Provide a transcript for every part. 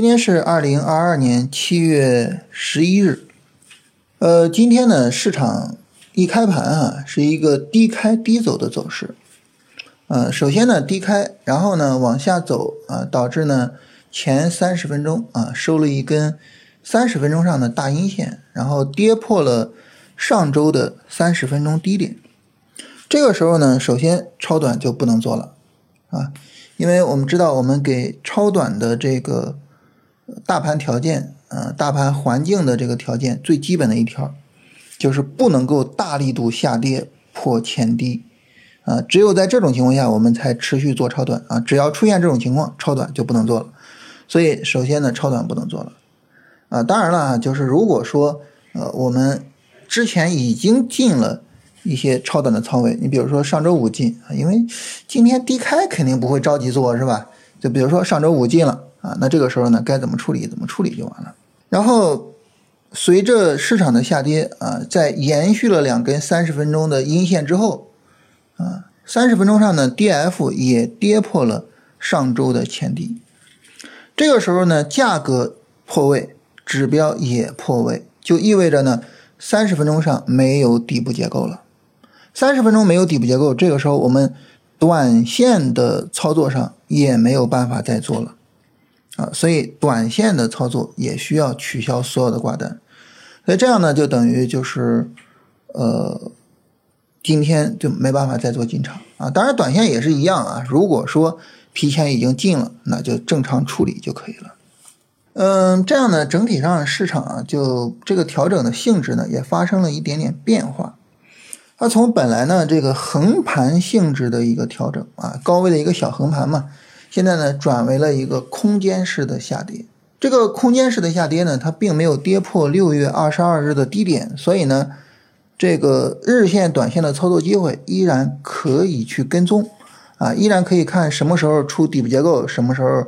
今天是二零二二年七月十一日，呃，今天呢，市场一开盘啊，是一个低开低走的走势，呃，首先呢低开，然后呢往下走啊，导致呢前三十分钟啊收了一根三十分钟上的大阴线，然后跌破了上周的三十分钟低点，这个时候呢，首先超短就不能做了啊，因为我们知道我们给超短的这个。大盘条件，呃，大盘环境的这个条件最基本的一条，就是不能够大力度下跌破前低，啊，只有在这种情况下，我们才持续做超短啊。只要出现这种情况，超短就不能做了。所以，首先呢，超短不能做了，啊，当然了，就是如果说，呃，我们之前已经进了一些超短的仓位，你比如说上周五进，因为今天低开肯定不会着急做，是吧？就比如说上周五进了。啊，那这个时候呢，该怎么处理怎么处理就完了。然后随着市场的下跌啊，在延续了两根三十分钟的阴线之后，啊，三十分钟上呢，D F 也跌破了上周的前低。这个时候呢，价格破位，指标也破位，就意味着呢，三十分钟上没有底部结构了。三十分钟没有底部结构，这个时候我们短线的操作上也没有办法再做了。啊，所以短线的操作也需要取消所有的挂单，所以这样呢，就等于就是，呃，今天就没办法再做进场啊。当然，短线也是一样啊。如果说提前已经进了，那就正常处理就可以了。嗯，这样呢，整体上市场啊，就这个调整的性质呢，也发生了一点点变化。它从本来呢这个横盘性质的一个调整啊，高位的一个小横盘嘛。现在呢，转为了一个空间式的下跌。这个空间式的下跌呢，它并没有跌破六月二十二日的低点，所以呢，这个日线、短线的操作机会依然可以去跟踪，啊，依然可以看什么时候出底部结构，什么时候，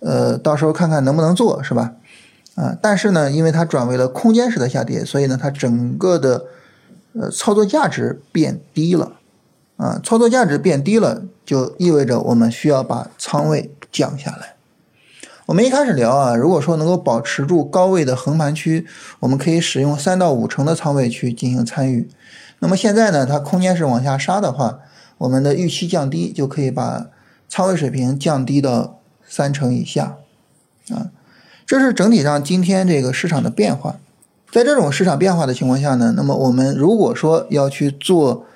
呃，到时候看看能不能做，是吧？啊，但是呢，因为它转为了空间式的下跌，所以呢，它整个的呃操作价值变低了。啊，操作价值变低了，就意味着我们需要把仓位降下来。我们一开始聊啊，如果说能够保持住高位的横盘区，我们可以使用三到五成的仓位去进行参与。那么现在呢，它空间是往下杀的话，我们的预期降低，就可以把仓位水平降低到三成以下。啊，这是整体上今天这个市场的变化。在这种市场变化的情况下呢，那么我们如果说要去做。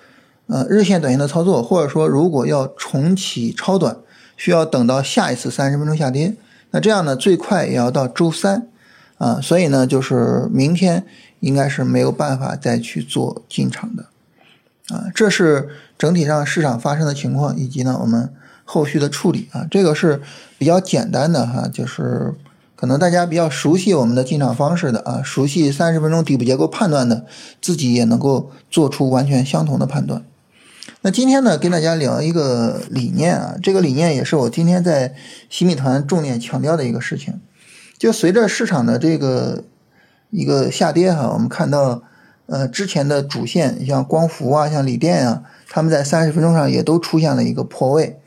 呃，日线、短线的操作，或者说如果要重启超短，需要等到下一次三十分钟下跌，那这样呢，最快也要到周三，啊，所以呢，就是明天应该是没有办法再去做进场的，啊，这是整体上市场发生的情况，以及呢我们后续的处理啊，这个是比较简单的哈，就是可能大家比较熟悉我们的进场方式的啊，熟悉三十分钟底部结构判断的，自己也能够做出完全相同的判断。那今天呢，跟大家聊一个理念啊，这个理念也是我今天在新米团重点强调的一个事情。就随着市场的这个一个下跌哈，我们看到呃之前的主线像光伏啊、像锂电啊，他们在三十分钟上也都出现了一个破位。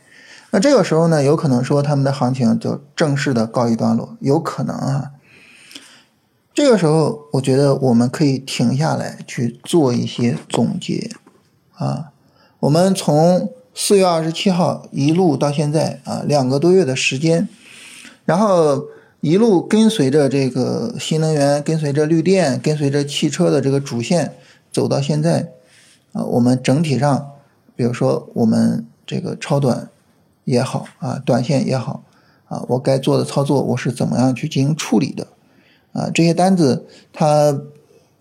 那这个时候呢，有可能说他们的行情就正式的告一段落，有可能啊。这个时候，我觉得我们可以停下来去做一些总结啊。我们从四月二十七号一路到现在啊，两个多月的时间，然后一路跟随着这个新能源，跟随着绿电，跟随着汽车的这个主线走到现在啊，我们整体上，比如说我们这个超短也好啊，短线也好啊，我该做的操作我是怎么样去进行处理的啊？这些单子它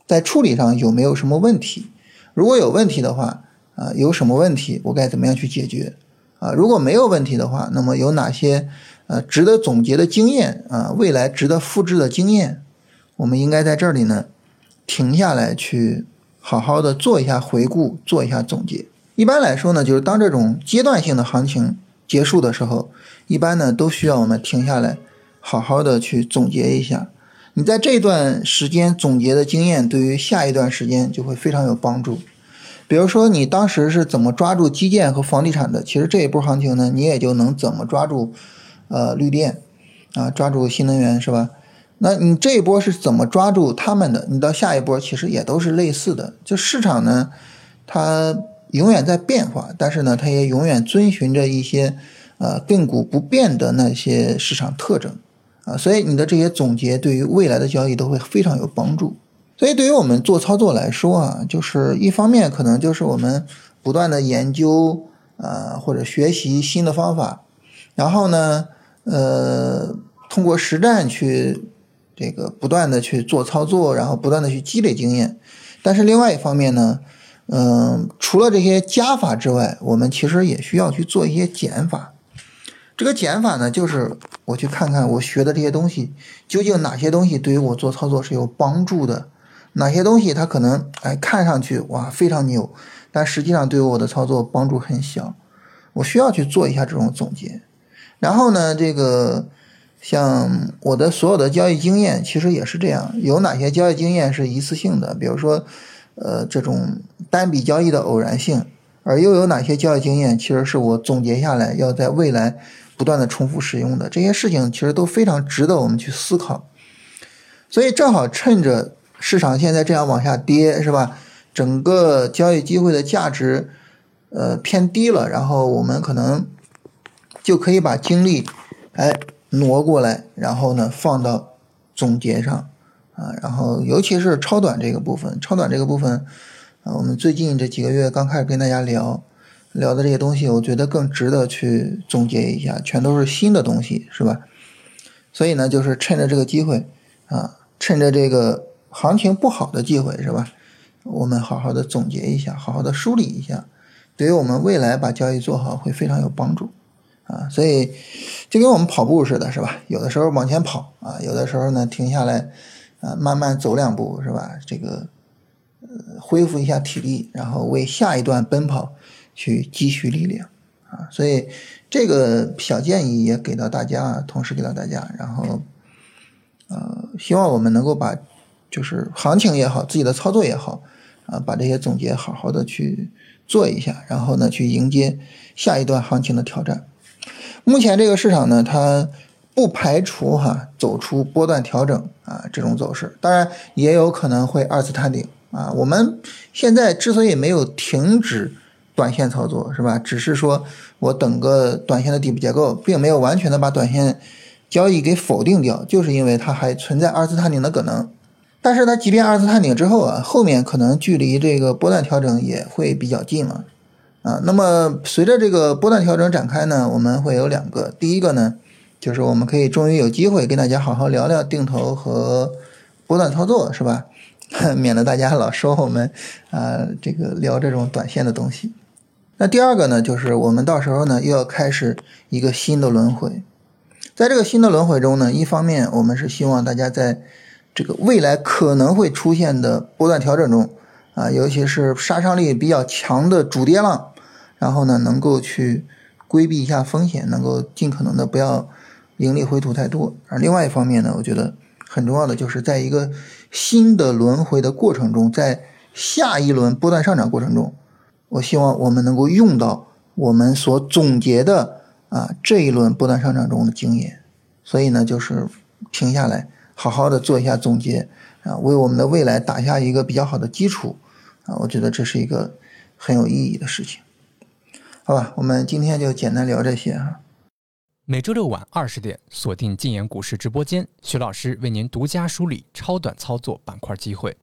在处理上有没有什么问题？如果有问题的话。啊，有什么问题，我该怎么样去解决？啊，如果没有问题的话，那么有哪些呃值得总结的经验啊，未来值得复制的经验，我们应该在这里呢停下来去好好的做一下回顾，做一下总结。一般来说呢，就是当这种阶段性的行情结束的时候，一般呢都需要我们停下来好好的去总结一下。你在这段时间总结的经验，对于下一段时间就会非常有帮助。比如说你当时是怎么抓住基建和房地产的，其实这一波行情呢，你也就能怎么抓住，呃，绿电，啊，抓住新能源是吧？那你这一波是怎么抓住他们的？你到下一波其实也都是类似的。就市场呢，它永远在变化，但是呢，它也永远遵循着一些呃亘古不变的那些市场特征啊。所以你的这些总结对于未来的交易都会非常有帮助。所以对于我们做操作来说啊，就是一方面可能就是我们不断的研究啊或者学习新的方法，然后呢，呃，通过实战去。这个不断的去做操作，然后不断的去积累经验，但是另外一方面呢，嗯，除了这些加法之外，我们其实也需要去做一些减法。这个减法呢，就是我去看看我学的这些东西，究竟哪些东西对于我做操作是有帮助的，哪些东西它可能哎看上去哇非常牛，但实际上对于我的操作帮助很小，我需要去做一下这种总结。然后呢，这个。像我的所有的交易经验，其实也是这样。有哪些交易经验是一次性的？比如说，呃，这种单笔交易的偶然性，而又有哪些交易经验，其实是我总结下来要在未来不断的重复使用的。这些事情其实都非常值得我们去思考。所以正好趁着市场现在这样往下跌，是吧？整个交易机会的价值，呃，偏低了，然后我们可能就可以把精力，哎。挪过来，然后呢，放到总结上啊，然后尤其是超短这个部分，超短这个部分啊，我们最近这几个月刚开始跟大家聊聊的这些东西，我觉得更值得去总结一下，全都是新的东西，是吧？所以呢，就是趁着这个机会啊，趁着这个行情不好的机会，是吧？我们好好的总结一下，好好的梳理一下，对于我们未来把交易做好会非常有帮助。啊，所以就跟我们跑步似的，是吧？有的时候往前跑啊，有的时候呢停下来，啊，慢慢走两步，是吧？这个呃，恢复一下体力，然后为下一段奔跑去积蓄力量啊。所以这个小建议也给到大家，同时给到大家，然后呃，希望我们能够把就是行情也好，自己的操作也好啊，把这些总结好好的去做一下，然后呢，去迎接下一段行情的挑战。目前这个市场呢，它不排除哈走出波段调整啊这种走势，当然也有可能会二次探顶啊。我们现在之所以没有停止短线操作，是吧？只是说我等个短线的底部结构，并没有完全的把短线交易给否定掉，就是因为它还存在二次探顶的可能。但是它即便二次探顶之后啊，后面可能距离这个波段调整也会比较近了。啊，那么随着这个波段调整展开呢，我们会有两个。第一个呢，就是我们可以终于有机会跟大家好好聊聊定投和波段操作，是吧？免得大家老说我们啊这个聊这种短线的东西。那第二个呢，就是我们到时候呢又要开始一个新的轮回。在这个新的轮回中呢，一方面我们是希望大家在这个未来可能会出现的波段调整中啊，尤其是杀伤力比较强的主跌浪。然后呢，能够去规避一下风险，能够尽可能的不要盈利回吐太多。而另外一方面呢，我觉得很重要的就是在一个新的轮回的过程中，在下一轮波段上涨过程中，我希望我们能够用到我们所总结的啊这一轮波段上涨中的经验。所以呢，就是停下来，好好的做一下总结啊，为我们的未来打下一个比较好的基础啊，我觉得这是一个很有意义的事情。好吧，我们今天就简单聊这些啊。每周六晚二十点，锁定禁言股市直播间，徐老师为您独家梳理超短操作板块机会。